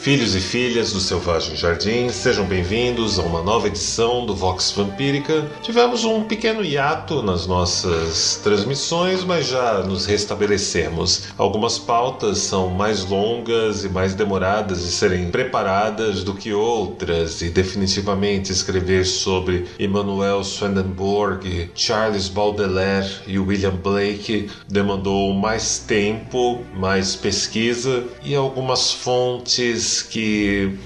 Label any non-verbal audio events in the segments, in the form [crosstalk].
Filhos e filhas do Selvagem Jardim, sejam bem-vindos a uma nova edição do Vox Vampírica. Tivemos um pequeno hiato nas nossas transmissões, mas já nos restabelecemos. Algumas pautas são mais longas e mais demoradas de serem preparadas do que outras, e definitivamente escrever sobre Emmanuel Swedenborg, Charles Baudelaire e William Blake demandou mais tempo, mais pesquisa e algumas fontes que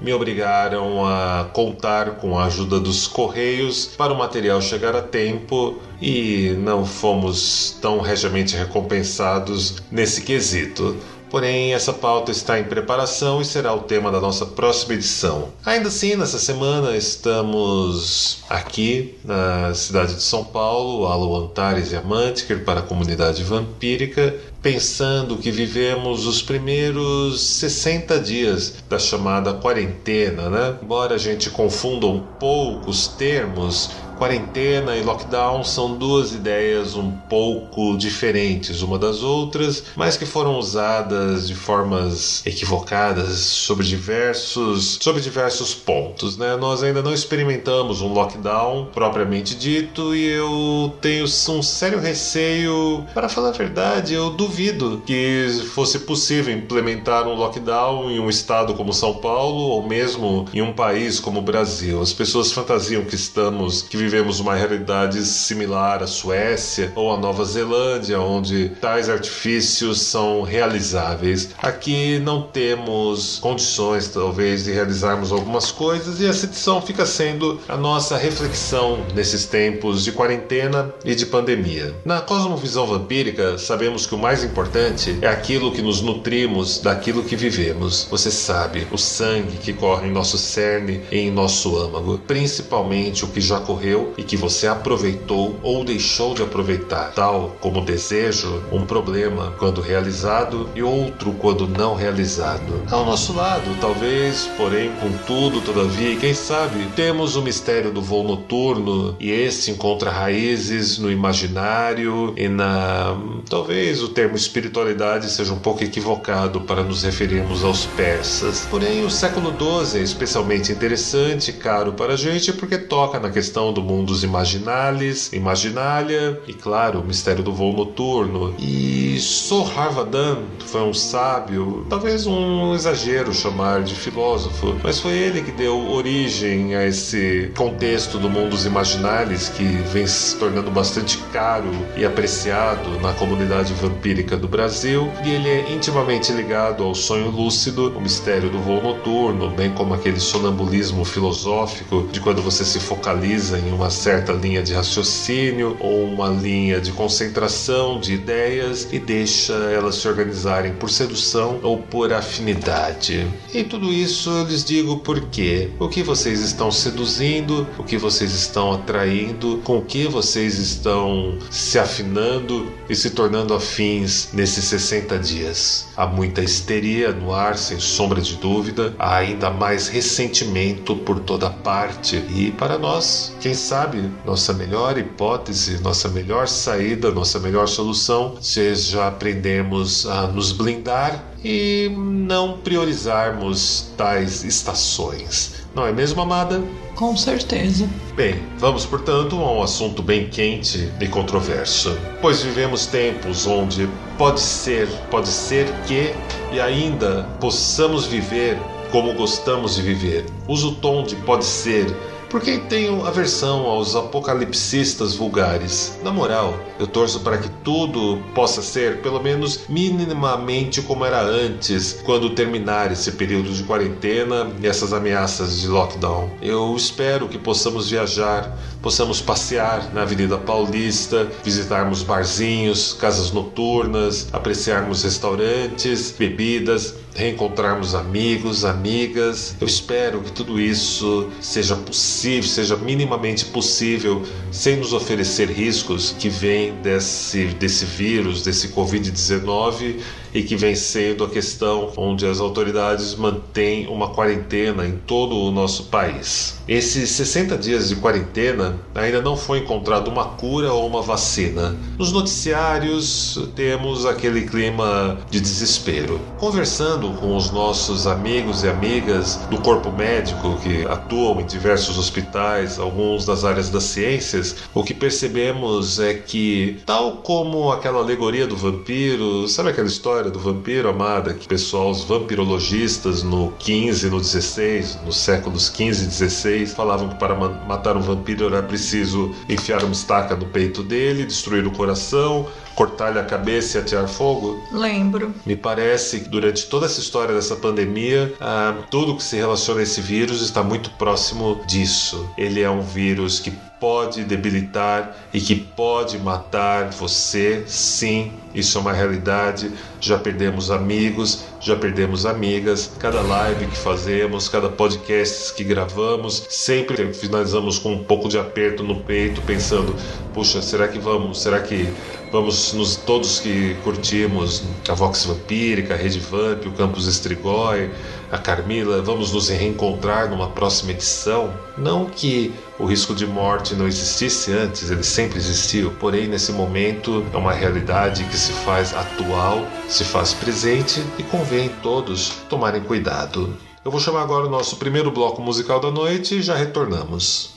me obrigaram a contar com a ajuda dos correios para o material chegar a tempo e não fomos tão regiamente recompensados nesse quesito. Porém, essa pauta está em preparação e será o tema da nossa próxima edição. Ainda assim, nessa semana estamos aqui na cidade de São Paulo, Alo Antares e Amantiker para a comunidade vampírica, pensando que vivemos os primeiros 60 dias da chamada quarentena, né? Embora a gente confunda um pouco os termos, Quarentena e lockdown são duas ideias um pouco diferentes uma das outras, mas que foram usadas de formas equivocadas sobre diversos, sobre diversos pontos. Né? Nós ainda não experimentamos um lockdown propriamente dito e eu tenho um sério receio, para falar a verdade, eu duvido que fosse possível implementar um lockdown em um estado como São Paulo ou mesmo em um país como o Brasil. As pessoas fantasiam que estamos que vivemos uma realidade similar à Suécia ou à Nova Zelândia, onde tais artifícios são realizáveis. Aqui não temos condições, talvez, de realizarmos algumas coisas e essa edição fica sendo a nossa reflexão nesses tempos de quarentena e de pandemia. Na cosmovisão vampírica, sabemos que o mais importante é aquilo que nos nutrimos daquilo que vivemos. Você sabe, o sangue que corre em nosso cerne e em nosso âmago, principalmente o que já correu e que você aproveitou ou deixou de aproveitar, tal como desejo, um problema quando realizado e outro quando não realizado. Ao nosso lado, talvez, porém, contudo, todavia, e quem sabe, temos o mistério do voo noturno e esse encontra raízes no imaginário e na. Talvez o termo espiritualidade seja um pouco equivocado para nos referirmos aos persas. Porém, o século XII é especialmente interessante e caro para a gente porque toca na questão do mundos imaginales, imaginalia e, claro, o mistério do voo noturno. E Soharvadan foi um sábio, talvez um exagero chamar de filósofo, mas foi ele que deu origem a esse contexto do mundos imaginales que vem se tornando bastante caro e apreciado na comunidade vampírica do Brasil. E ele é intimamente ligado ao sonho lúcido, o mistério do voo noturno, bem como aquele sonambulismo filosófico de quando você se focaliza em uma certa linha de raciocínio ou uma linha de concentração de ideias e deixa elas se organizarem por sedução ou por afinidade. E tudo isso eu lhes digo porque o que vocês estão seduzindo, o que vocês estão atraindo, com o que vocês estão se afinando e se tornando afins nesses 60 dias. Há muita histeria no ar, sem sombra de dúvida, há ainda mais ressentimento por toda parte e para nós, quem sabe, nossa melhor hipótese, nossa melhor saída, nossa melhor solução seja aprendermos a nos blindar e não priorizarmos tais estações. Não é mesmo, amada? Com certeza. Bem, vamos portanto a um assunto bem quente e controverso. Pois vivemos tempos onde pode ser, pode ser que e ainda possamos viver como gostamos de viver. Uso o tom de pode ser por quem tenho aversão aos apocalipsistas vulgares. Na moral, eu torço para que tudo possa ser, pelo menos minimamente como era antes, quando terminar esse período de quarentena e essas ameaças de lockdown. Eu espero que possamos viajar, possamos passear na Avenida Paulista, visitarmos barzinhos, casas noturnas, apreciarmos restaurantes, bebidas, reencontrarmos amigos, amigas. Eu espero que tudo isso seja possível, seja minimamente possível, sem nos oferecer riscos que vêm desse, desse vírus, desse Covid-19 e que vem sendo a questão onde as autoridades mantêm uma quarentena em todo o nosso país. Esses 60 dias de quarentena ainda não foi encontrado uma cura ou uma vacina. Nos noticiários temos aquele clima de desespero. Conversando com os nossos amigos e amigas do corpo médico que atuam em diversos hospitais, alguns das áreas das ciências, o que percebemos é que, tal como aquela alegoria do vampiro, sabe aquela história do vampiro amada que pessoal, os vampirologistas no 15, no 16, nos séculos 15 e 16 falavam que para matar um vampiro era preciso enfiar uma estaca no peito dele, destruir o coração, cortar-lhe a cabeça e atirar fogo? Lembro. Me parece que durante toda essa história dessa pandemia, ah, tudo que se relaciona a esse vírus está muito próximo disso. Ele é um vírus que pode debilitar e que pode matar você, sim, isso é uma realidade. Já perdemos amigos, já perdemos amigas. Cada live que fazemos, cada podcast que gravamos, sempre finalizamos com um pouco de aperto no peito, pensando: puxa, será que vamos? Será que vamos nos todos que curtimos a Vox Vampírica, a Rede Vamp, o Campus Estrigói, a Carmila, vamos nos reencontrar numa próxima edição? Não que o risco de morte não existisse antes, ele sempre existiu, porém nesse momento é uma realidade que se faz atual, se faz presente e convém todos tomarem cuidado. Eu vou chamar agora o nosso primeiro bloco musical da noite e já retornamos.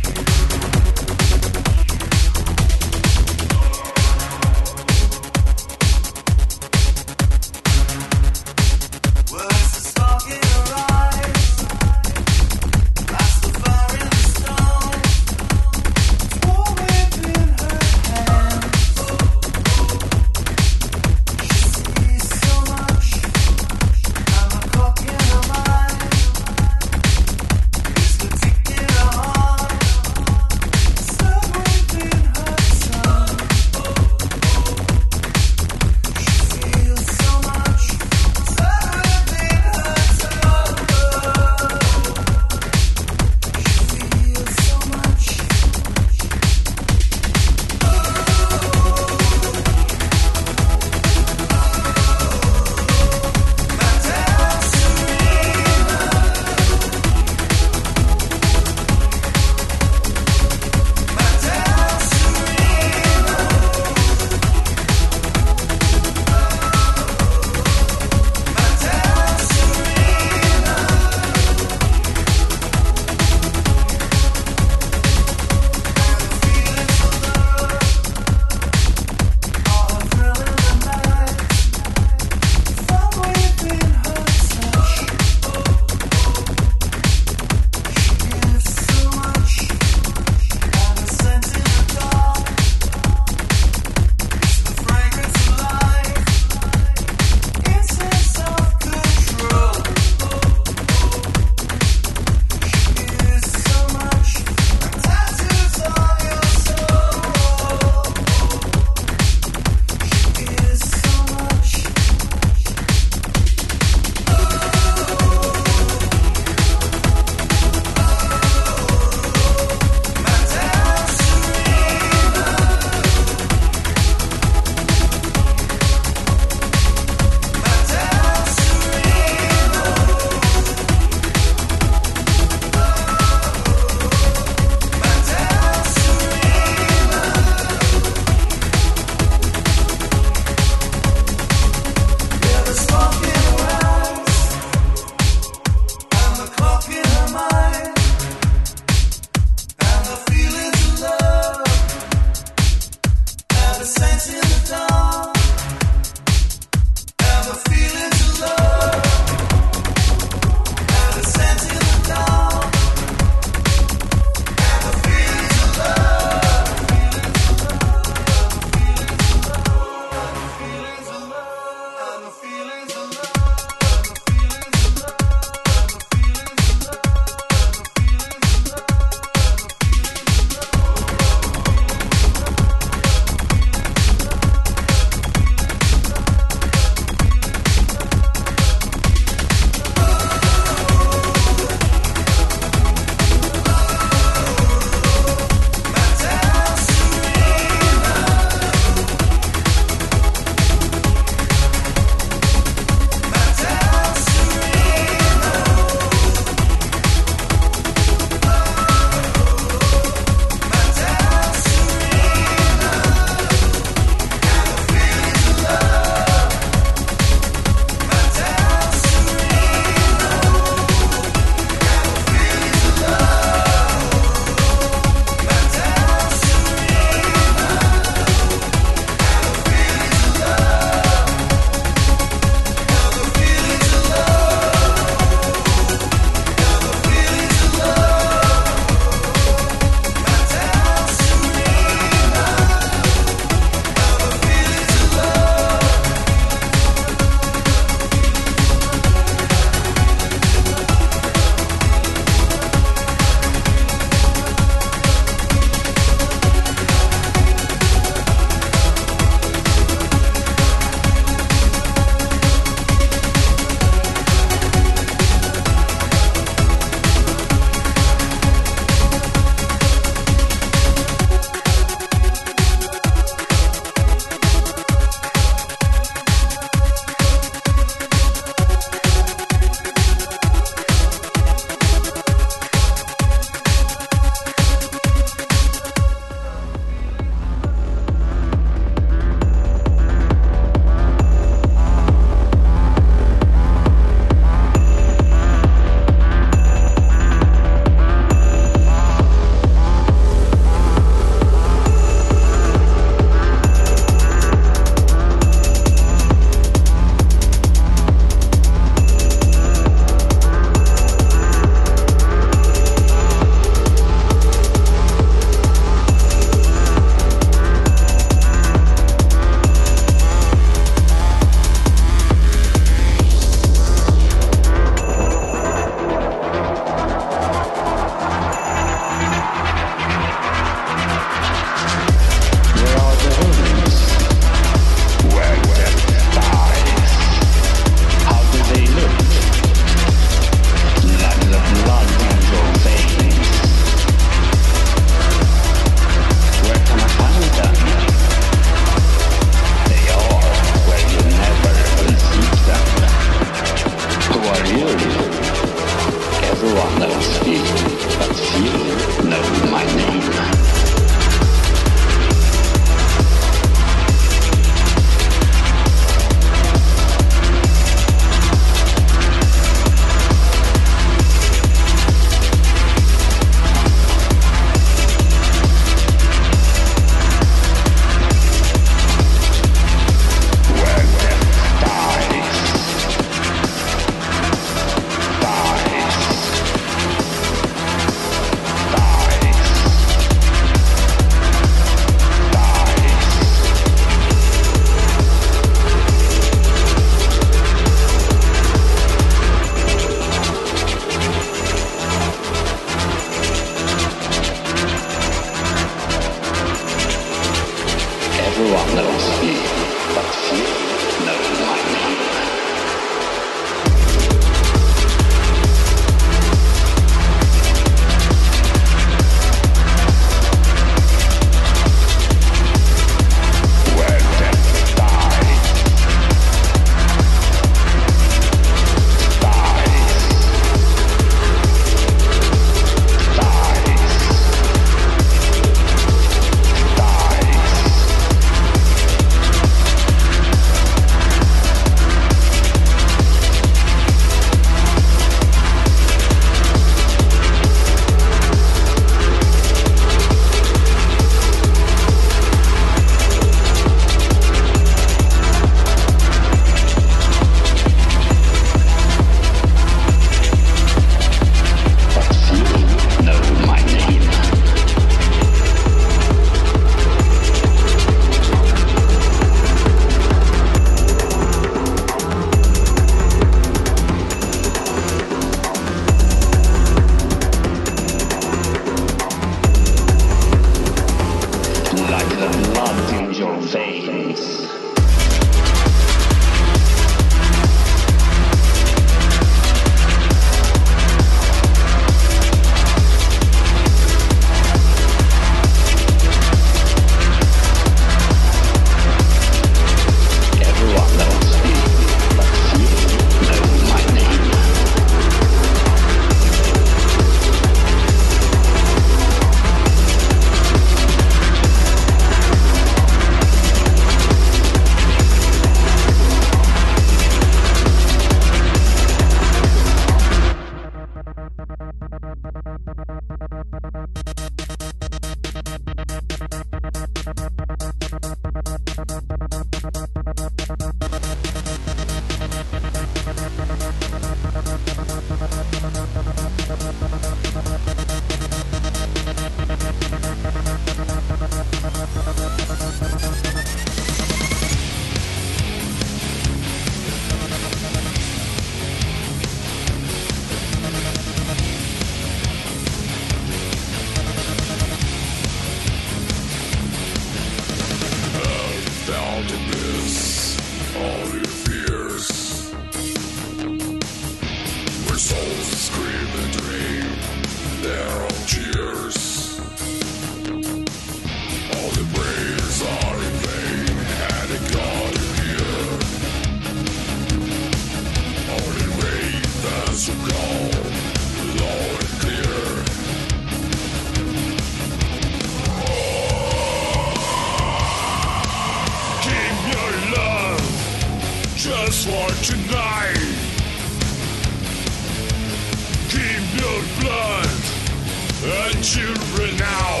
and children now.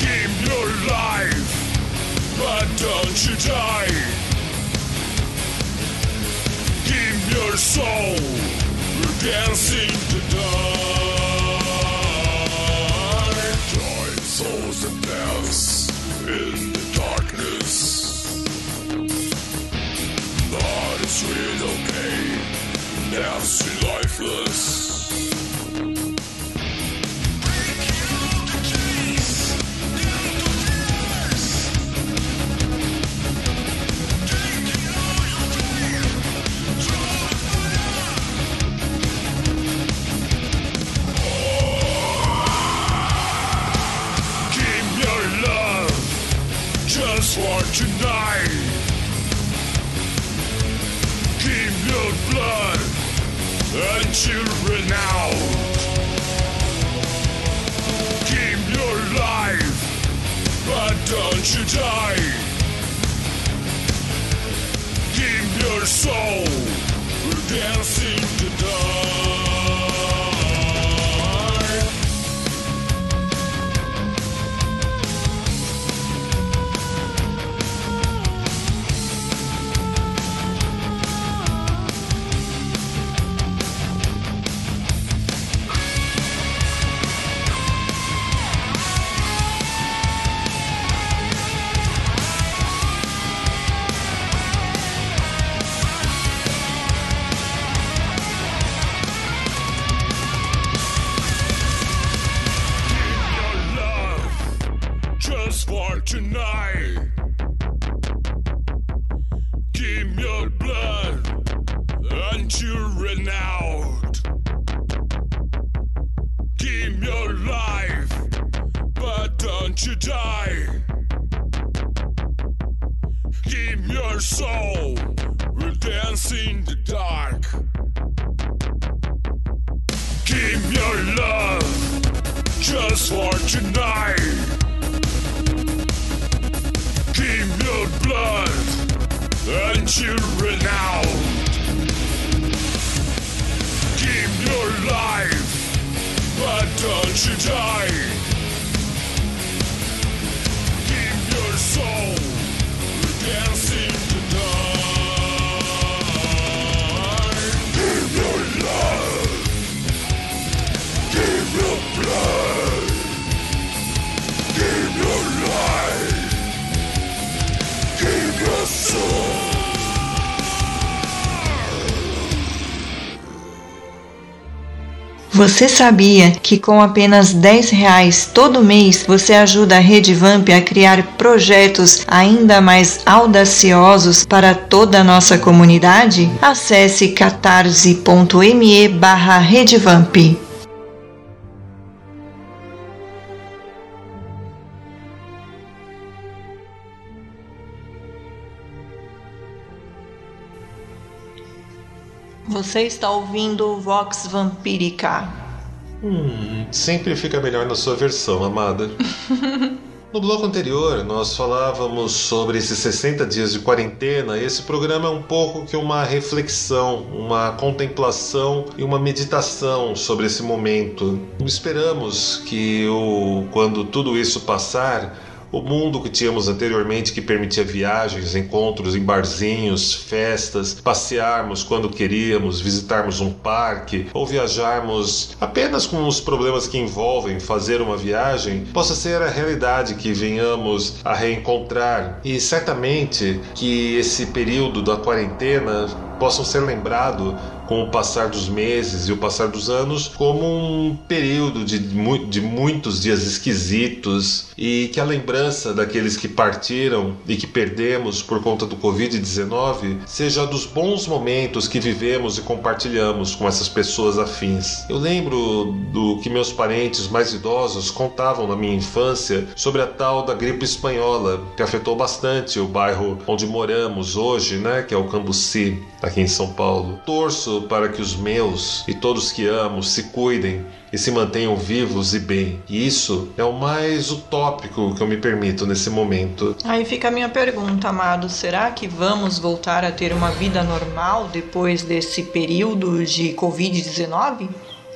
Keep your life, but don't you die. Keep your soul, we're dancing to die. Join souls and dance in the darkness. But it's real okay, nasty lifeless. tonight Keep your blood and children out. Give your life but don't you die. Keep your soul dancing Give your soul, we'll dance in the dark. Give your love just for tonight. Keep your blood until renowned. Keep your life, but don't you die. Keep your soul dancing Você sabia que com apenas 10 reais todo mês você ajuda a Rede Vamp a criar projetos ainda mais audaciosos para toda a nossa comunidade? Acesse catarse.me barra redevamp. Você está ouvindo Vox Vampírica. Hum, sempre fica melhor na sua versão, amada. [laughs] No bloco anterior, nós falávamos sobre esses 60 dias de quarentena. Esse programa é um pouco que uma reflexão, uma contemplação e uma meditação sobre esse momento. Esperamos que o, quando tudo isso passar, o mundo que tínhamos anteriormente, que permitia viagens, encontros em barzinhos, festas, passearmos quando queríamos, visitarmos um parque ou viajarmos apenas com os problemas que envolvem fazer uma viagem, possa ser a realidade que venhamos a reencontrar. E certamente que esse período da quarentena possam ser lembrado com o passar dos meses e o passar dos anos como um período de, de muitos dias esquisitos e que a lembrança daqueles que partiram e que perdemos por conta do Covid-19 seja dos bons momentos que vivemos e compartilhamos com essas pessoas afins. Eu lembro do que meus parentes mais idosos contavam na minha infância sobre a tal da gripe espanhola que afetou bastante o bairro onde moramos hoje, né, que é o Cambuci, aqui em São Paulo. Torço para que os meus e todos que amo se cuidem e se mantenham vivos e bem. E isso é o mais utópico que eu me permito nesse momento. Aí fica a minha pergunta, amado: será que vamos voltar a ter uma vida normal depois desse período de Covid-19?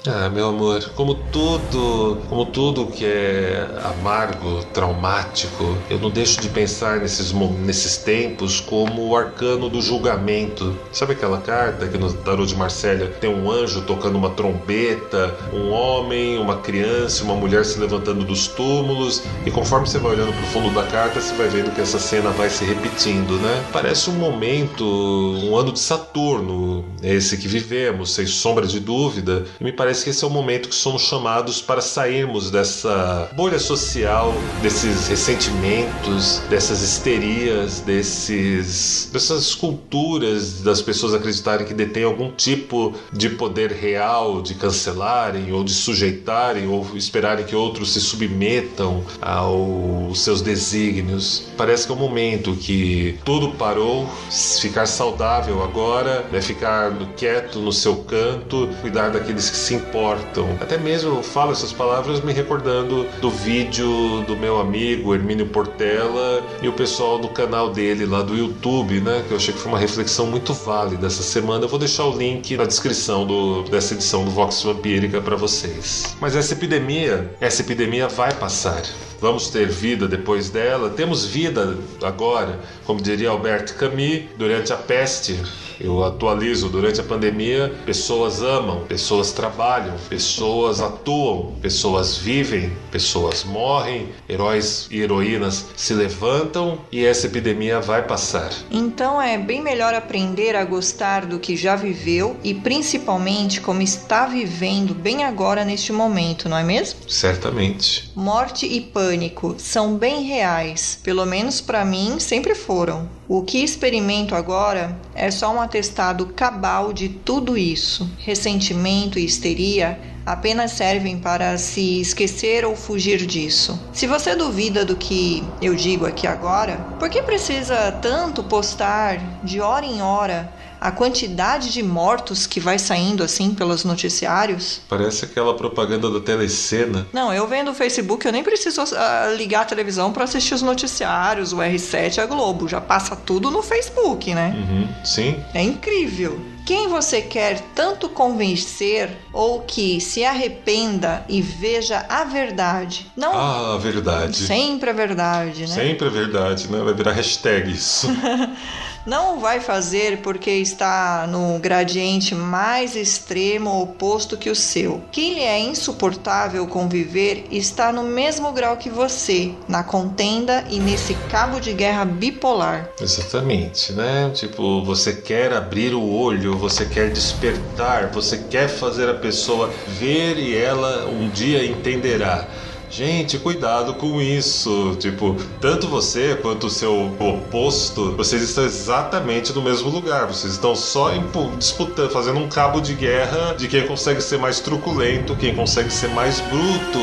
Ah, meu amor, como tudo, como tudo que é amargo, traumático, eu não deixo de pensar nesses, nesses tempos como o arcano do julgamento. Sabe aquela carta que no tarô de Marsella tem um anjo tocando uma trombeta, um homem, uma criança, uma mulher se levantando dos túmulos, e conforme você vai olhando pro fundo da carta, você vai vendo que essa cena vai se repetindo, né? Parece um momento, um ano de Saturno, esse que vivemos, sem sombra de dúvida, e me parece parece que esse é o momento que somos chamados para sairmos dessa bolha social, desses ressentimentos, dessas histerias, desses dessas culturas das pessoas acreditarem que detêm algum tipo de poder real de cancelarem ou de sujeitarem ou esperarem que outros se submetam aos seus desígnios. Parece que é o momento que tudo parou, ficar saudável agora é ficar quieto no seu canto, cuidar daqueles que se importam. Até mesmo falo essas palavras me recordando do vídeo do meu amigo Hermínio Portela e o pessoal do canal dele lá do YouTube, né? Que eu achei que foi uma reflexão muito válida essa semana. Eu vou deixar o link na descrição do, dessa edição do Vox Vampírica para vocês. Mas essa epidemia, essa epidemia vai passar. Vamos ter vida depois dela. Temos vida agora, como diria Albert Camus, durante a peste. Eu atualizo durante a pandemia, pessoas amam, pessoas trabalham, pessoas atuam, pessoas vivem, pessoas morrem, heróis e heroínas se levantam e essa epidemia vai passar. Então é bem melhor aprender a gostar do que já viveu e principalmente como está vivendo bem agora neste momento, não é mesmo? Certamente. Morte e pânico são bem reais, pelo menos para mim sempre foram. O que experimento agora é só um atestado cabal de tudo isso. Ressentimento e histeria apenas servem para se esquecer ou fugir disso. Se você duvida do que eu digo aqui agora, por que precisa tanto postar de hora em hora a quantidade de mortos que vai saindo assim pelos noticiários. Parece aquela propaganda da telecena. Não, eu vendo o Facebook, eu nem preciso uh, ligar a televisão para assistir os noticiários, o R7, a Globo. Já passa tudo no Facebook, né? Uhum, sim. É incrível. Quem você quer tanto convencer ou que se arrependa e veja a verdade? Não. Ah, a verdade. Sempre a verdade, né? Sempre a verdade, né? Vai virar hashtag isso. [laughs] não vai fazer porque está no gradiente mais extremo oposto que o seu. Quem lhe é insuportável conviver está no mesmo grau que você, na contenda e nesse cabo de guerra bipolar. Exatamente, né? Tipo, você quer abrir o olho, você quer despertar, você quer fazer a pessoa ver e ela um dia entenderá. Gente, cuidado com isso. Tipo, tanto você quanto o seu oposto, vocês estão exatamente no mesmo lugar. Vocês estão só disputando, fazendo um cabo de guerra de quem consegue ser mais truculento, quem consegue ser mais bruto.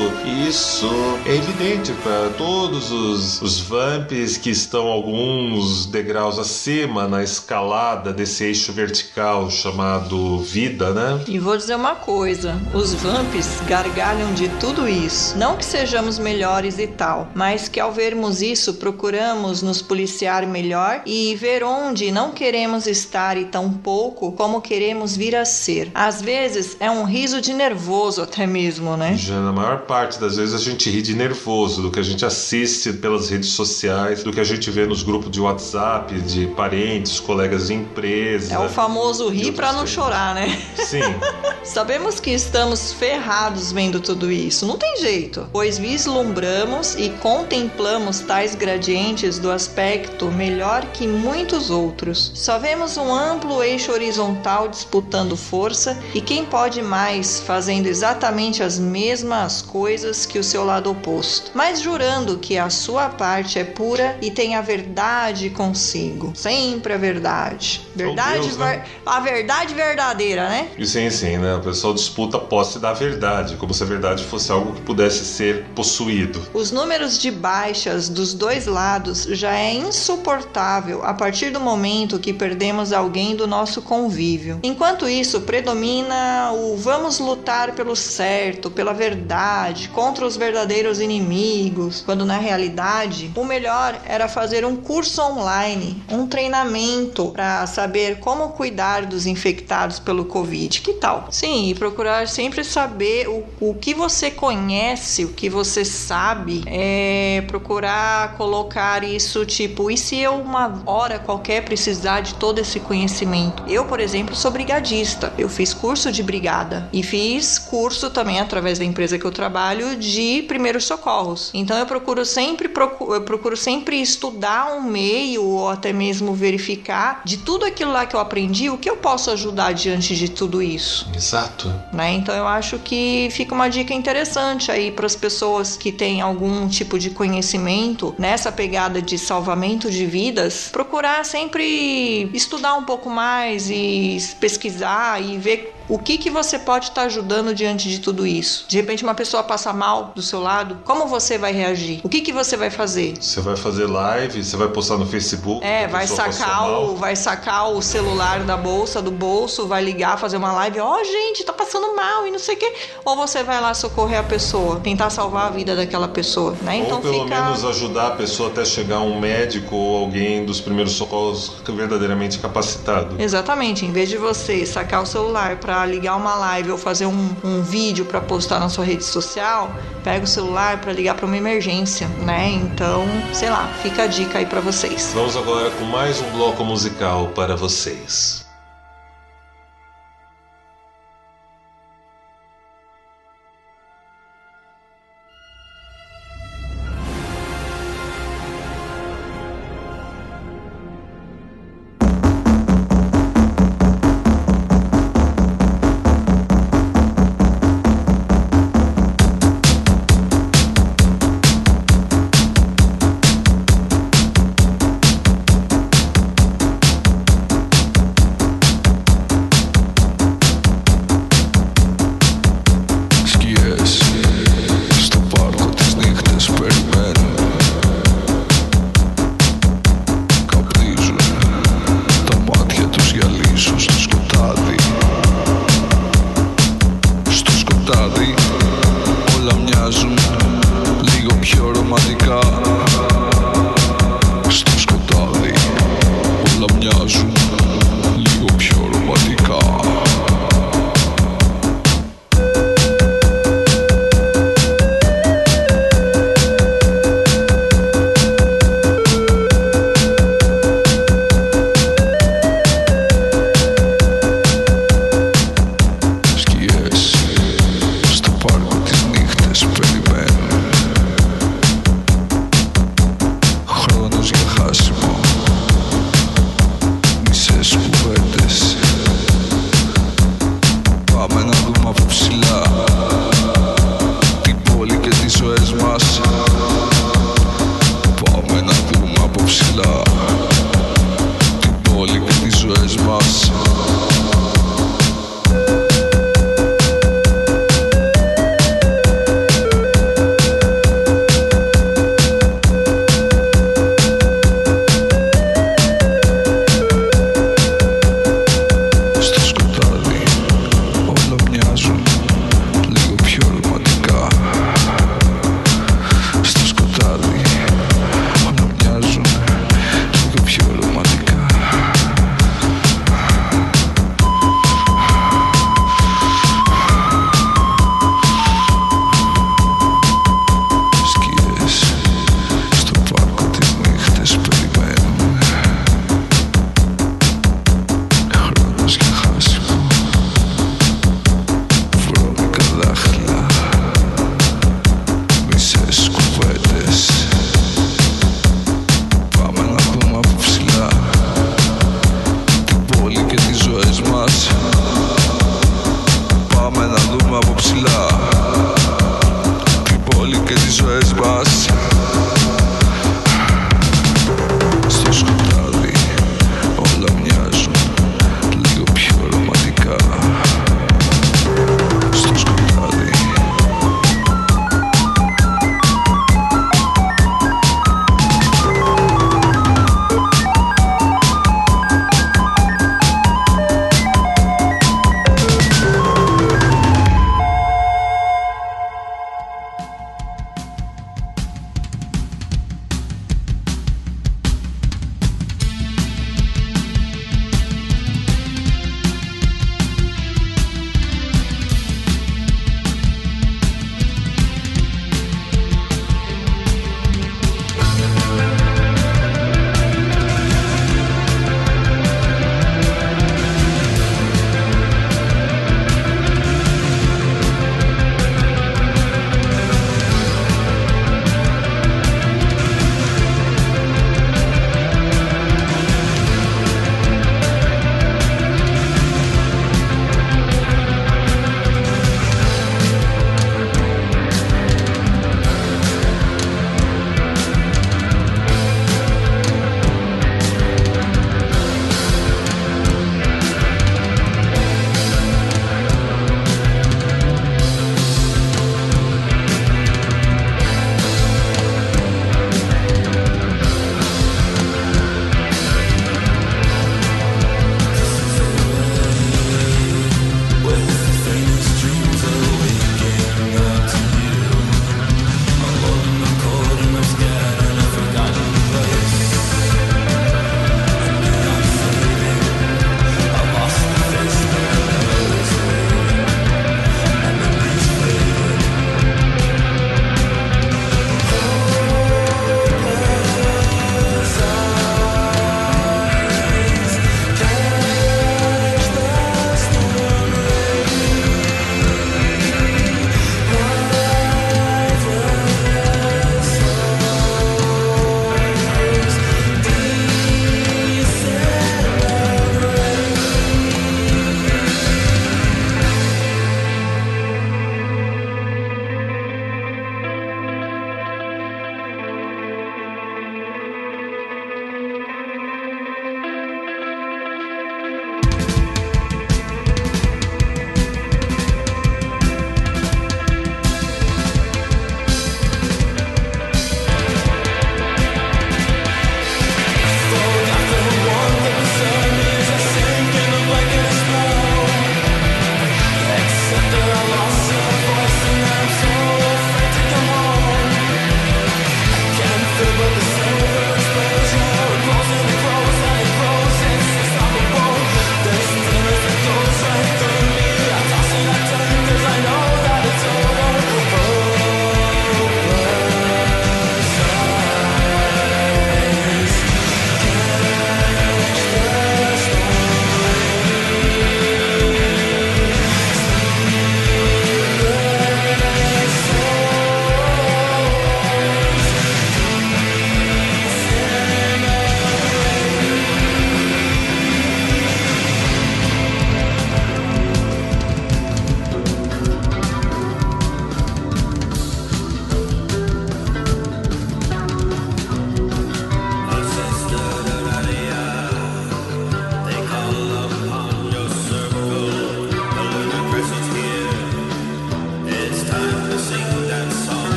Isso é evidente para todos os, os vamps que estão alguns degraus acima na escalada desse eixo vertical chamado vida, né? E vou dizer uma coisa: os vamps gargalham de tudo isso. Não que sejamos melhores e tal, mas que ao vermos isso procuramos nos policiar melhor e ver onde não queremos estar e tão pouco como queremos vir a ser. Às vezes é um riso de nervoso até mesmo, né? Já na maior parte das vezes a gente ri de nervoso do que a gente assiste pelas redes sociais, do que a gente vê nos grupos de WhatsApp de parentes, colegas de empresa. É o famoso rir para não chorar, né? Sim. [laughs] Sabemos que estamos ferrados vendo tudo isso, não tem jeito, pois vislumbramos e contemplamos tais gradientes do aspecto melhor que muitos outros. Só vemos um amplo eixo horizontal disputando força e quem pode mais fazendo exatamente as mesmas coisas que o seu lado oposto, mas jurando que a sua parte é pura e tem a verdade consigo. Sempre a verdade. Verdade, Deus, né? a verdade verdadeira, né? E sim, sim, né? O pessoal disputa a posse da verdade, como se a verdade fosse algo que pudesse ser possuído. Os números de baixas dos dois lados já é insuportável a partir do momento que perdemos alguém do nosso convívio. Enquanto isso, predomina o vamos lutar pelo certo, pela verdade, contra os verdadeiros inimigos, quando na realidade o melhor era fazer um curso online, um treinamento para saber como cuidar dos infectados pelo Covid. Que tal? Sim, e procurar sempre saber o, o que você conhece, o que você sabe, é procurar colocar isso tipo, e se eu uma hora qualquer precisar de todo esse conhecimento? Eu, por exemplo, sou brigadista. Eu fiz curso de brigada e fiz curso também através da empresa que eu trabalho de primeiros socorros. Então eu procuro sempre eu procuro sempre estudar um meio ou até mesmo verificar de tudo aquilo lá que eu aprendi, o que eu posso ajudar diante de tudo isso. Exato. Né? Então eu acho que fica uma dica interessante aí para as pessoas que têm algum tipo de conhecimento nessa pegada de salvamento de vidas, procurar sempre estudar um pouco mais e pesquisar e ver o que, que você pode estar tá ajudando diante de tudo isso? De repente uma pessoa passa mal do seu lado, como você vai reagir? O que, que você vai fazer? Você vai fazer live, você vai postar no Facebook? É, vai sacar, o, vai sacar o celular da bolsa, do bolso, vai ligar, fazer uma live, ó oh, gente, tá passando mal e não sei o quê. Ou você vai lá socorrer a pessoa, tentar salvar a vida daquela pessoa, né? Então ou pelo fica... menos ajudar a pessoa até chegar um médico ou alguém dos primeiros socorros verdadeiramente capacitado. Exatamente, em vez de você sacar o celular para para ligar uma live ou fazer um, um vídeo para postar na sua rede social, pega o celular para ligar para uma emergência, né? Então, sei lá, fica a dica aí para vocês. Vamos agora com mais um bloco musical para vocês.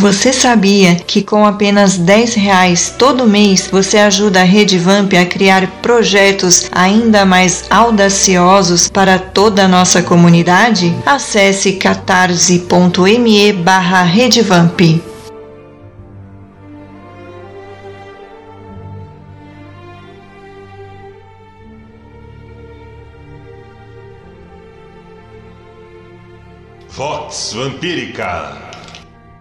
Você sabia que com apenas 10 reais todo mês você ajuda a Rede Vamp a criar projetos ainda mais audaciosos para toda a nossa comunidade? Acesse catarse.me barra Redevamp. Vox Vampírica.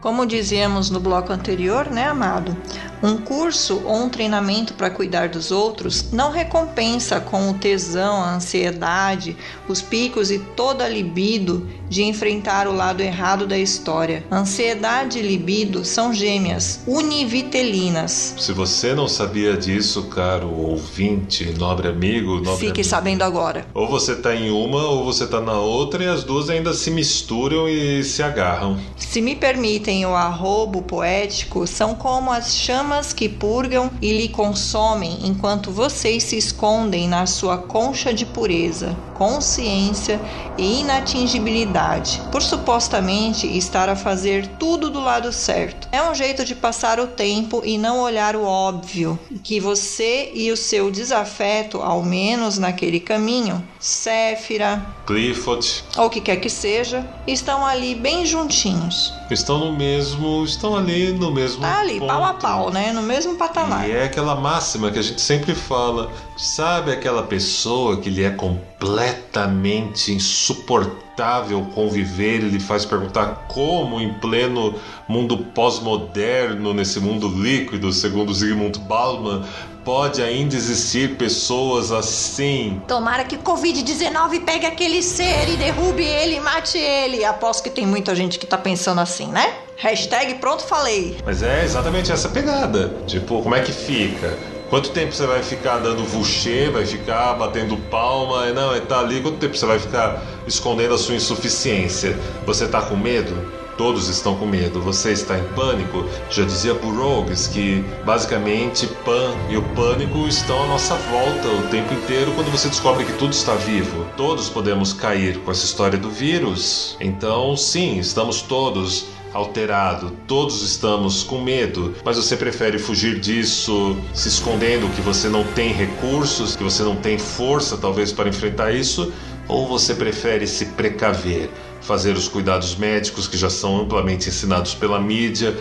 Como dizíamos no bloco anterior, né, amado? Um curso ou um treinamento para cuidar dos outros não recompensa com o tesão, a ansiedade, os picos e toda a libido de enfrentar o lado errado da história. Ansiedade e libido são gêmeas, univitelinas. Se você não sabia disso, caro ouvinte, nobre amigo, nobre Fique sabendo agora. Ou você tá em uma ou você tá na outra e as duas ainda se misturam e se agarram. Se me permitem o arrobo poético, são como as chamas que purgam e lhe consomem enquanto vocês se escondem na sua concha de pureza, consciência e inatingibilidade, por supostamente estar a fazer tudo do lado certo. É um jeito de passar o tempo e não olhar o óbvio, que você e o seu desafeto, ao menos naquele caminho, Séfira, Clifford ou o que quer que seja, estão ali bem juntinhos. estão no mesmo, estão ali no mesmo Tá ali, pau a ponto. pau, né? No mesmo patamar. E é aquela máxima que a gente sempre fala. Sabe aquela pessoa que lhe é completamente insuportável conviver e lhe faz perguntar como, em pleno mundo pós-moderno, nesse mundo líquido, segundo Zygmunt Bauman, pode ainda existir pessoas assim? Tomara que o Covid-19 pegue aquele ser e derrube ele e mate ele. Aposto que tem muita gente que tá pensando assim, né? Hashtag pronto falei. Mas é exatamente essa pegada. Tipo, como é que fica? Quanto tempo você vai ficar dando vuxê, vai ficar batendo palma? É, Não, é tá ali. Quanto tempo você vai ficar escondendo a sua insuficiência? Você tá com medo? Todos estão com medo. Você está em pânico? Já dizia Burroughs que basicamente pan e o pânico estão à nossa volta o tempo inteiro quando você descobre que tudo está vivo. Todos podemos cair com essa história do vírus. Então, sim, estamos todos alterado, todos estamos com medo, mas você prefere fugir disso se escondendo que você não tem recursos, que você não tem força talvez para enfrentar isso, ou você prefere se precaver, fazer os cuidados médicos que já são amplamente ensinados pela mídia,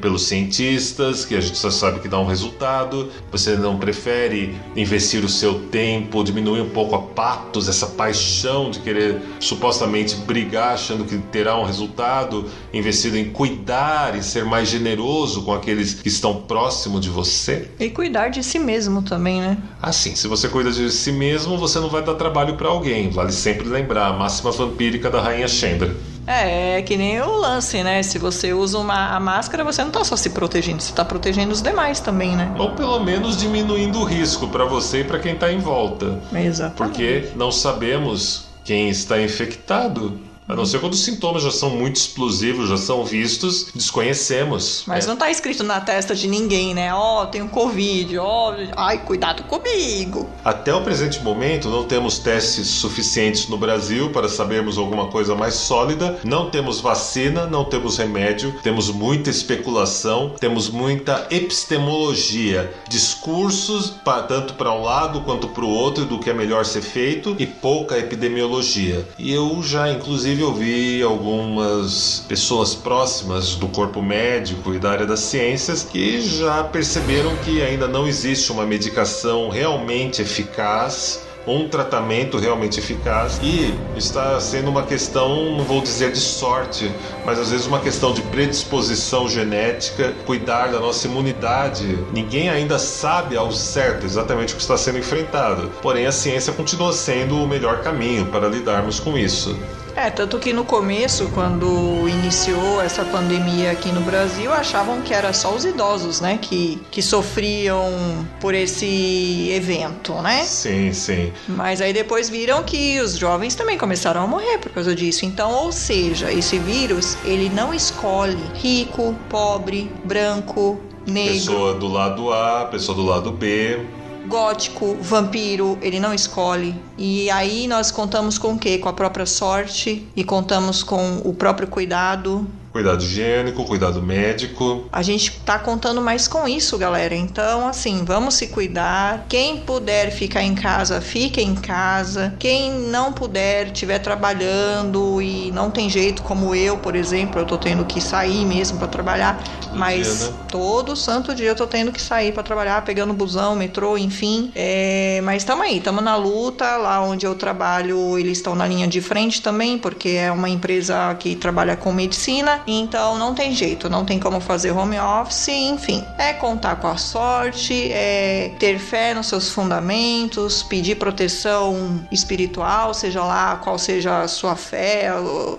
pelos cientistas, que a gente só sabe que dá um resultado. Você não prefere investir o seu tempo, diminuir um pouco a patos, essa paixão de querer supostamente brigar achando que terá um resultado, investido em cuidar e ser mais generoso com aqueles que estão próximo de você? E cuidar de si mesmo também, né? Assim, se você cuida de si mesmo, você não vai dar trabalho para alguém. Vale sempre lembrar a máxima vampírica da rainha Chandra. É, é que nem o lance, né? Se você usa uma, a máscara, você não tá só se protegendo, você tá protegendo os demais também, né? Ou pelo menos diminuindo o risco para você e para quem está em volta. Exato. Porque não sabemos quem está infectado. A não ser quando os sintomas já são muito explosivos, já são vistos, desconhecemos. Mas É. não tá escrito na testa de ninguém, né? Ó, tenho Covid, ó, ai, cuidado comigo. Até o presente momento, não temos testes suficientes no Brasil para sabermos alguma coisa mais sólida. Não temos vacina, não temos remédio, temos muita especulação, temos muita epistemologia, discursos pa- tanto para um lado quanto para o outro do que é melhor ser feito e pouca epidemiologia. E eu já, inclusive, ouvi algumas pessoas próximas do corpo médico e da área das ciências que já perceberam que ainda não existe uma medicação realmente eficaz um tratamento realmente eficaz e está sendo uma questão, não vou dizer de sorte, mas às vezes uma questão de predisposição genética, cuidar da nossa imunidade. Ninguém ainda sabe ao certo exatamente o que está sendo enfrentado, porém a ciência continua sendo o melhor caminho para lidarmos com isso. É, tanto que no começo, quando iniciou essa pandemia aqui no Brasil, achavam que era só os idosos, né, que, que sofriam por esse evento, né? Sim, sim. Mas aí depois viram que os jovens também começaram a morrer por causa disso. Então, ou seja, esse vírus, ele não escolhe rico, pobre, branco, negro, Pessoa do lado A, pessoa do lado B. gótico, vampiro, ele não escolhe. E aí nós contamos com o quê? Com a própria sorte e contamos com o próprio cuidado Cuidado higiênico, cuidado médico. A gente tá contando mais com isso, galera. Então, assim, vamos se cuidar. Quem puder ficar em casa, fique em casa. Quem não puder, estiver trabalhando e não tem jeito, como eu, por exemplo, eu tô tendo que sair mesmo para trabalhar, Todo mas dia, né? todo santo dia eu tô tendo que sair para trabalhar, pegando busão, metrô, enfim. É, mas estamos aí, estamos na luta. Lá onde eu trabalho, eles estão na linha de frente também, porque é uma empresa que trabalha com medicina. Então não tem jeito, não tem como fazer home office, enfim. É contar com a sorte, é ter fé nos seus fundamentos, pedir proteção espiritual, seja lá qual seja a sua fé,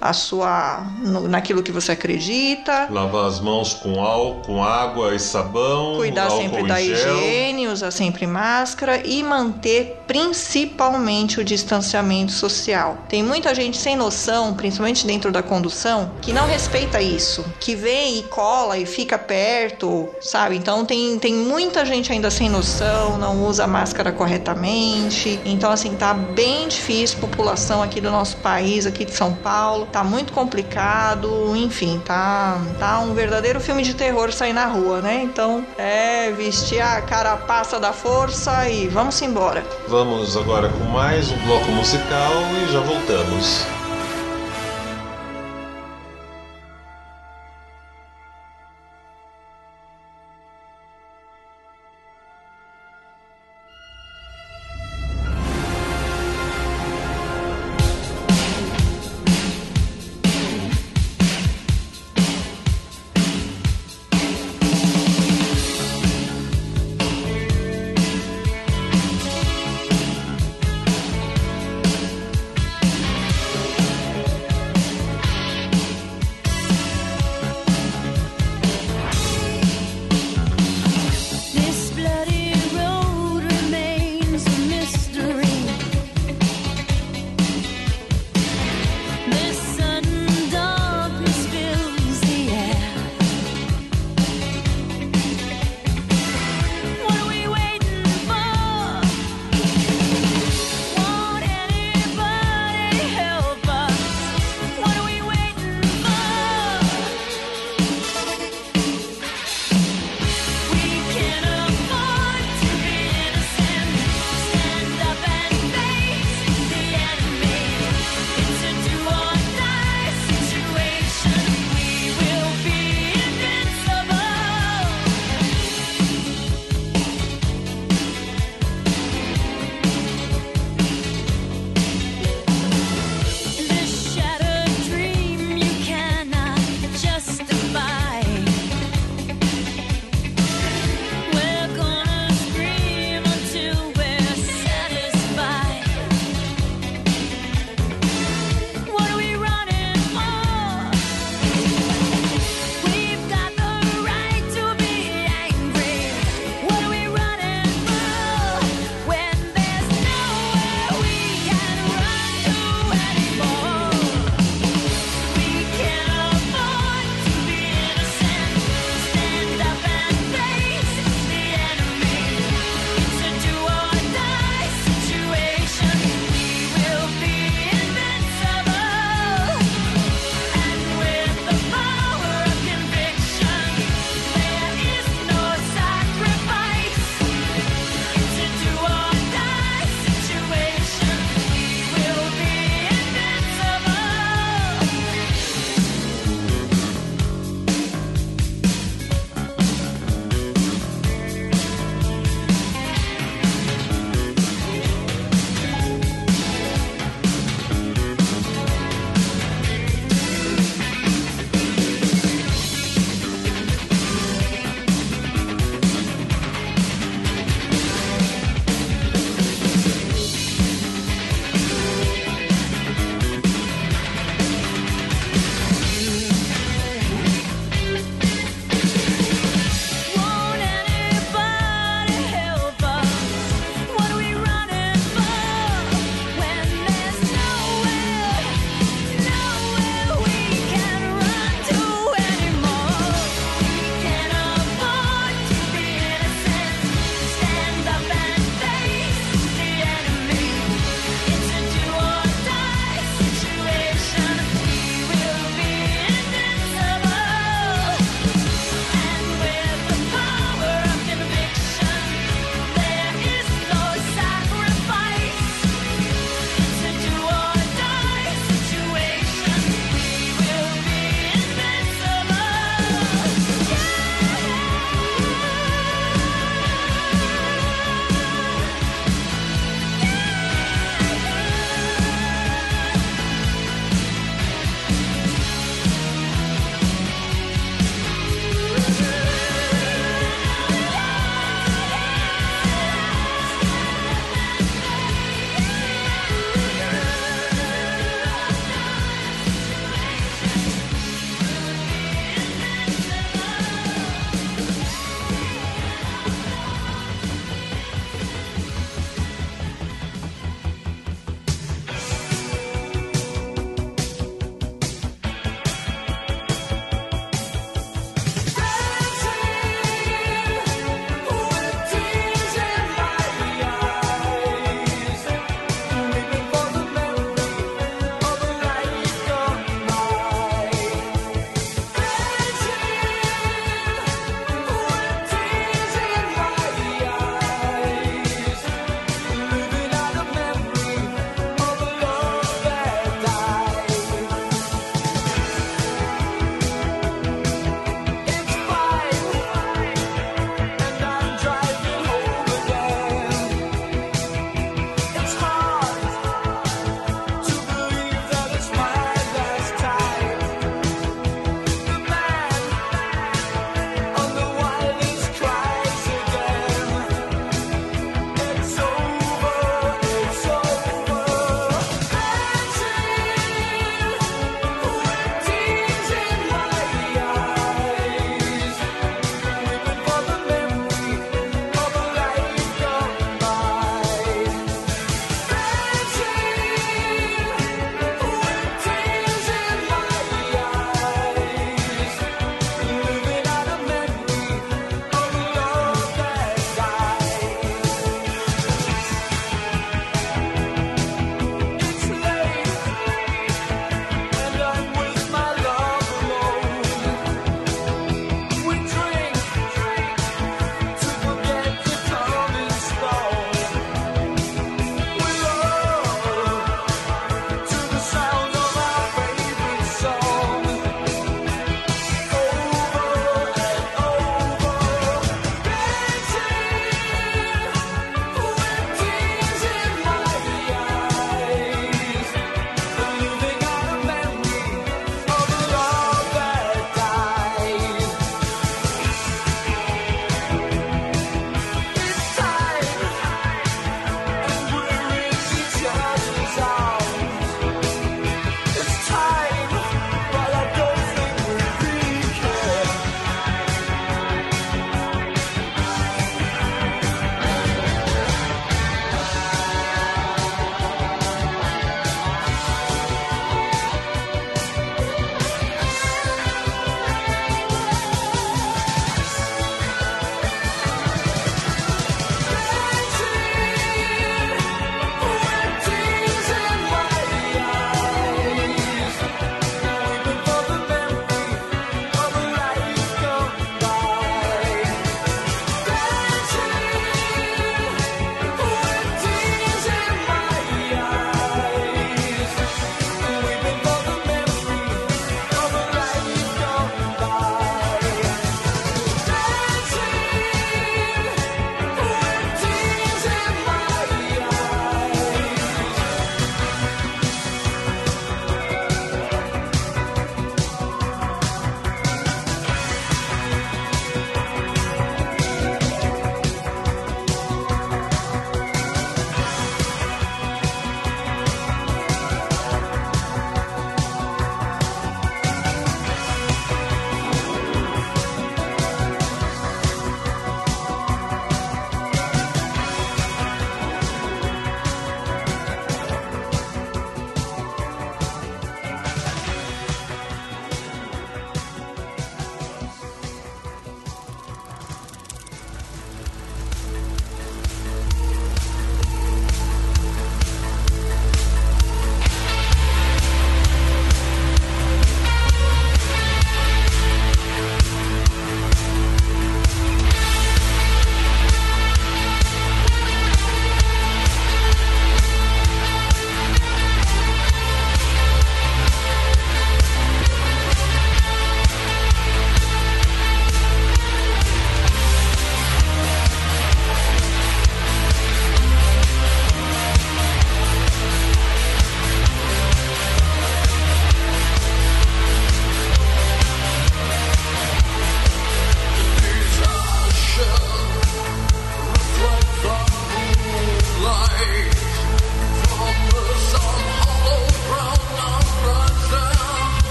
a sua no- naquilo que você acredita. Lavar as mãos com álcool, com água e sabão. Cuidar sempre em da higiene, usar sempre máscara e manter principalmente o distanciamento social. Tem muita gente sem noção, principalmente dentro da condução, que não respeita isso, que vem e cola e fica perto, sabe? Então tem, tem muita gente ainda sem noção, não usa máscara corretamente. Então, assim, tá bem difícil, população aqui do nosso país, aqui de São Paulo, tá muito complicado, enfim, tá, tá um verdadeiro filme de terror sair na rua, né? Então, é vestir a carapaça da força e vamos embora. Vamos agora com mais um bloco musical e já voltamos.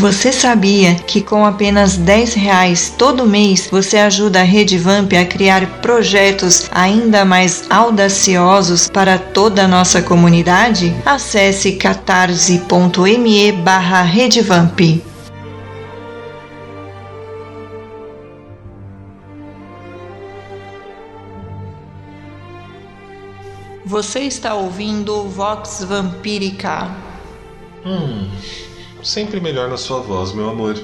Você sabia que com apenas 10 reais todo mês você ajuda a Rede Vamp a criar projetos ainda mais audaciosos para toda a nossa comunidade? Acesse catarse.me barra Redevamp. Você está ouvindo Vox Vampírica. Hum, sempre melhor na sua voz, meu amor.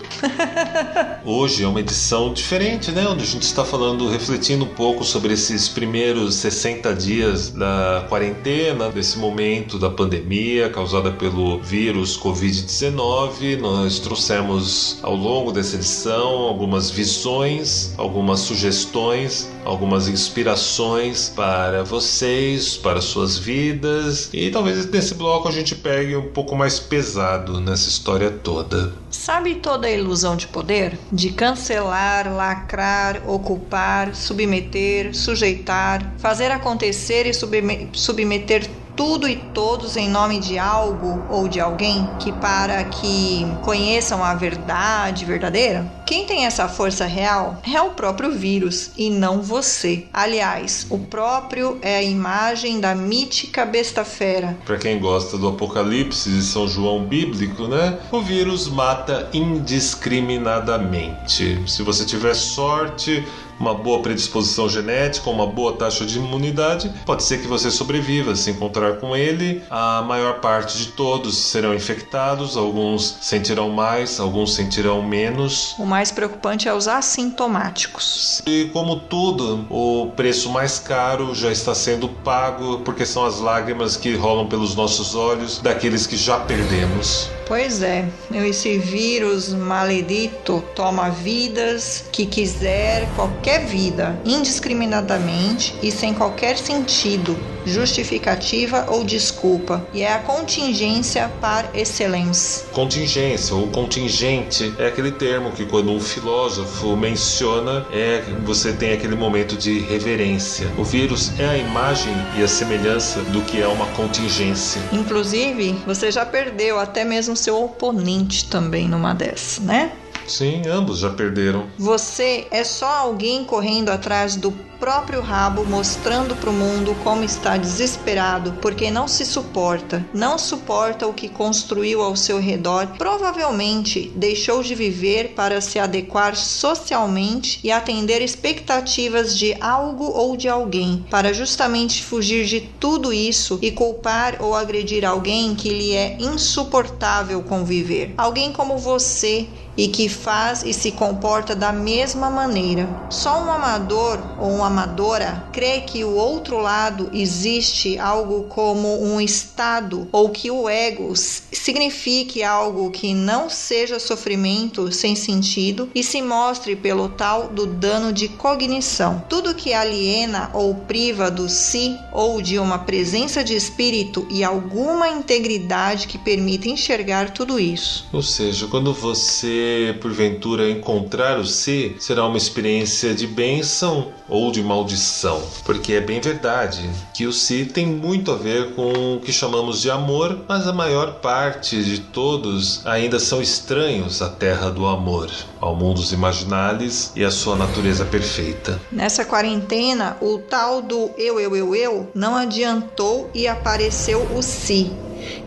[laughs] Hoje é uma edição diferente, né? Onde a gente está falando, refletindo um pouco sobre esses primeiros 60 dias da quarentena, desse momento da pandemia causada pelo vírus Covid-19. Nós trouxemos ao longo dessa edição algumas visões, algumas sugestões, algumas inspirações para vocês, para suas vidas. E talvez nesse bloco a gente pegue um pouco mais pesado nessa história toda. Sabe toda a ilusão de poder? De cancelar, lacrar, ocupar, submeter, sujeitar, fazer acontecer e subme- submeter tudo e todos em nome de algo ou de alguém que para que conheçam a verdade verdadeira? Quem tem essa força real é o próprio vírus e não você. Aliás, o próprio é a imagem da mítica besta fera Para quem gosta do Apocalipse de São João bíblico, né? O vírus mata indiscriminadamente. Se você tiver sorte, uma boa predisposição genética, uma boa taxa de imunidade, pode ser que você sobreviva. Se encontrar com ele, a maior parte de todos serão infectados, alguns sentirão mais, alguns sentirão menos. O mais preocupante é os assintomáticos. E como tudo, o preço mais caro já está sendo pago porque são as lágrimas que rolam pelos nossos olhos daqueles que já perdemos. Pois é, esse vírus maledito toma vidas que quiser, qualquer vida, indiscriminadamente e sem qualquer sentido, justificativa ou desculpa, e é a contingência par excellence. Contingência ou contingente é aquele termo que quando um filósofo menciona é você tem aquele momento de reverência. O vírus é a imagem e a semelhança do que é uma contingência. Inclusive, você já perdeu até mesmo seu oponente também numa dessas, né? Sim, ambos já perderam. Você é só alguém correndo atrás do próprio rabo, mostrando para o mundo como está desesperado porque não se suporta, não suporta o que construiu ao seu redor. Provavelmente deixou de viver para se adequar socialmente e atender expectativas de algo ou de alguém, para justamente fugir de tudo isso e culpar ou agredir alguém que lhe é insuportável conviver. Alguém como você e que faz e se comporta da mesma maneira. Só um amador ou uma amadora crê que o outro lado existe algo como um estado ou que o ego signifique algo que não seja sofrimento sem sentido e se mostre pelo tal do dano de cognição. Tudo que aliena ou priva do si ou de uma presença de espírito e alguma integridade que permita enxergar tudo isso. Ou seja, quando você porventura encontrar o si, será uma experiência de bênção ou de maldição. Porque é bem verdade que o si tem muito a ver com o que chamamos de amor, mas a maior parte de todos ainda são estranhos à terra do amor, ao mundo dos imaginários e à sua natureza perfeita. Nessa quarentena, o tal do eu, eu, eu, eu não adiantou e apareceu o si.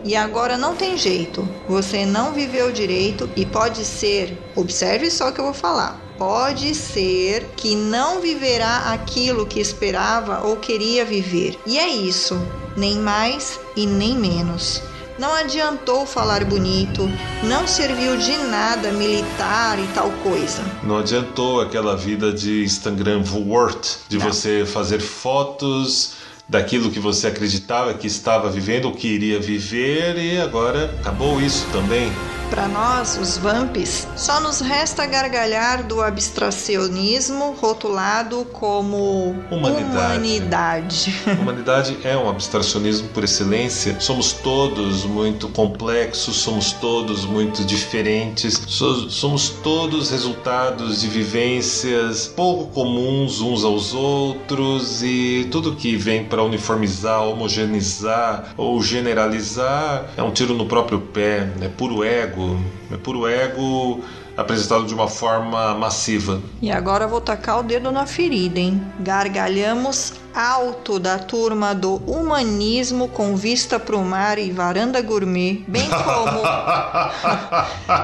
E agora não tem jeito. Você não viveu direito e pode ser, observe só o que eu vou falar. Pode ser que não viverá aquilo que esperava ou queria viver. E é isso, nem mais e nem menos. Não adiantou falar bonito, não serviu de nada militar e tal coisa. Não adiantou aquela vida de Instagram Word, de Não. você fazer fotos daquilo que você acreditava que estava vivendo ou que iria viver e agora acabou isso também. Para nós, os vamps, só nos resta gargalhar do abstracionismo rotulado como Humanidade. humanidade. [laughs] Humanidade é um abstracionismo por excelência. Somos todos muito complexos, somos todos muito diferentes, so- somos todos resultados de vivências pouco comuns uns aos outros e tudo que vem para uniformizar, homogeneizar ou generalizar é um tiro no próprio pé, é puro ego, ego. É puro ego apresentado de uma forma massiva. E agora vou tacar o dedo na ferida, hein? Gargalhamos alto da turma do humanismo com vista pro mar e varanda gourmet, bem como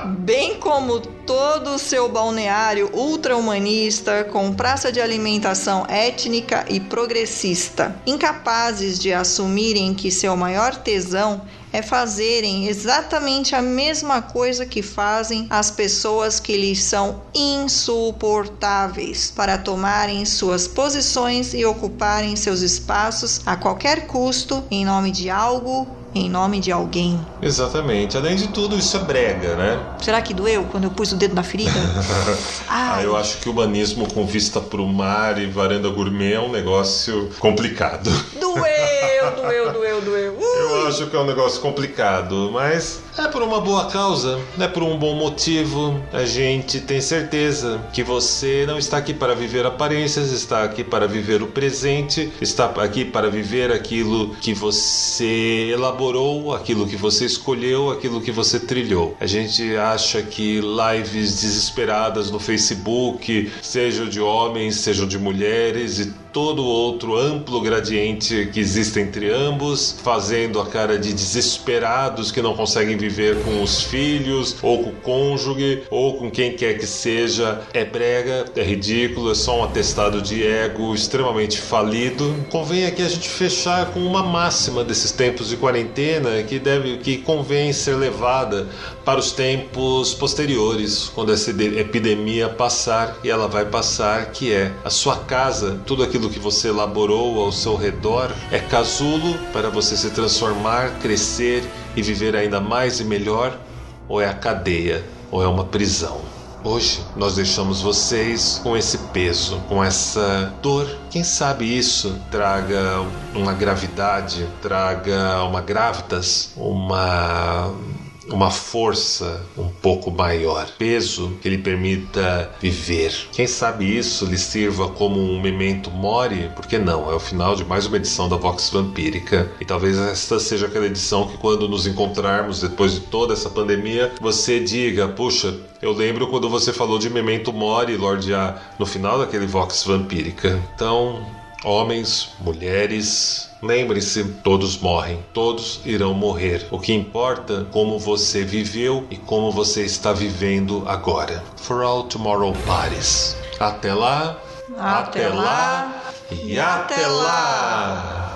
[laughs] bem como todo o seu balneário ultra-humanista com praça de alimentação étnica e progressista, incapazes de assumirem que seu maior tesão é fazerem exatamente a mesma coisa que fazem as pessoas que lhes são insuportáveis, para tomarem suas posições e ocuparem seus espaços a qualquer custo em nome de algo em nome de alguém. Exatamente. Além de tudo, isso é brega, né? Será que doeu quando eu pus o dedo na ferida? [laughs] ah, eu acho que o humanismo com vista para o mar e varanda gourmet é um negócio complicado. Doeu, [laughs] doeu, doeu, doeu. Ui. Eu acho que é um negócio complicado, mas é por uma boa causa, é por um bom motivo. A gente tem certeza que você não está aqui para viver aparências, está aqui para viver o presente, está aqui para viver aquilo que você elaborou, aquilo que você escolheu, aquilo que você trilhou. A gente acha que lives desesperadas no Facebook, sejam de homens, sejam de mulheres e todo outro amplo gradiente que existe entre ambos, fazendo a cara de desesperados que não conseguem viver com os filhos, ou com o cônjuge, ou com quem quer que seja, é brega, é ridículo, é só um atestado de ego extremamente falido. Convém aqui a gente fechar com uma máxima desses tempos de quarentena que deve, que convém ser levada para os tempos posteriores, quando essa epidemia passar e ela vai passar, que é a sua casa, tudo aquilo que você elaborou ao seu redor é casulo para você se transformar, crescer e viver ainda mais e melhor, ou é a cadeia, ou é uma prisão. Hoje nós deixamos vocês com esse peso, com essa dor. Quem sabe isso traga uma gravidade, traga uma gravitas, uma uma força um pouco maior, peso que lhe permita viver. Quem sabe isso lhe sirva como um memento mori? Porque não, é o final de mais uma edição da Vox Vampírica e talvez esta seja aquela edição que quando nos encontrarmos depois de toda essa pandemia, você diga, puxa, eu lembro quando você falou de memento mori, Lorde A, no final daquele Vox Vampírica. Então, homens, mulheres, Lembre-se, todos morrem, todos irão morrer. O que importa como você viveu e como você está vivendo agora. For all tomorrow parties. Até lá. Até, lá. E até lá.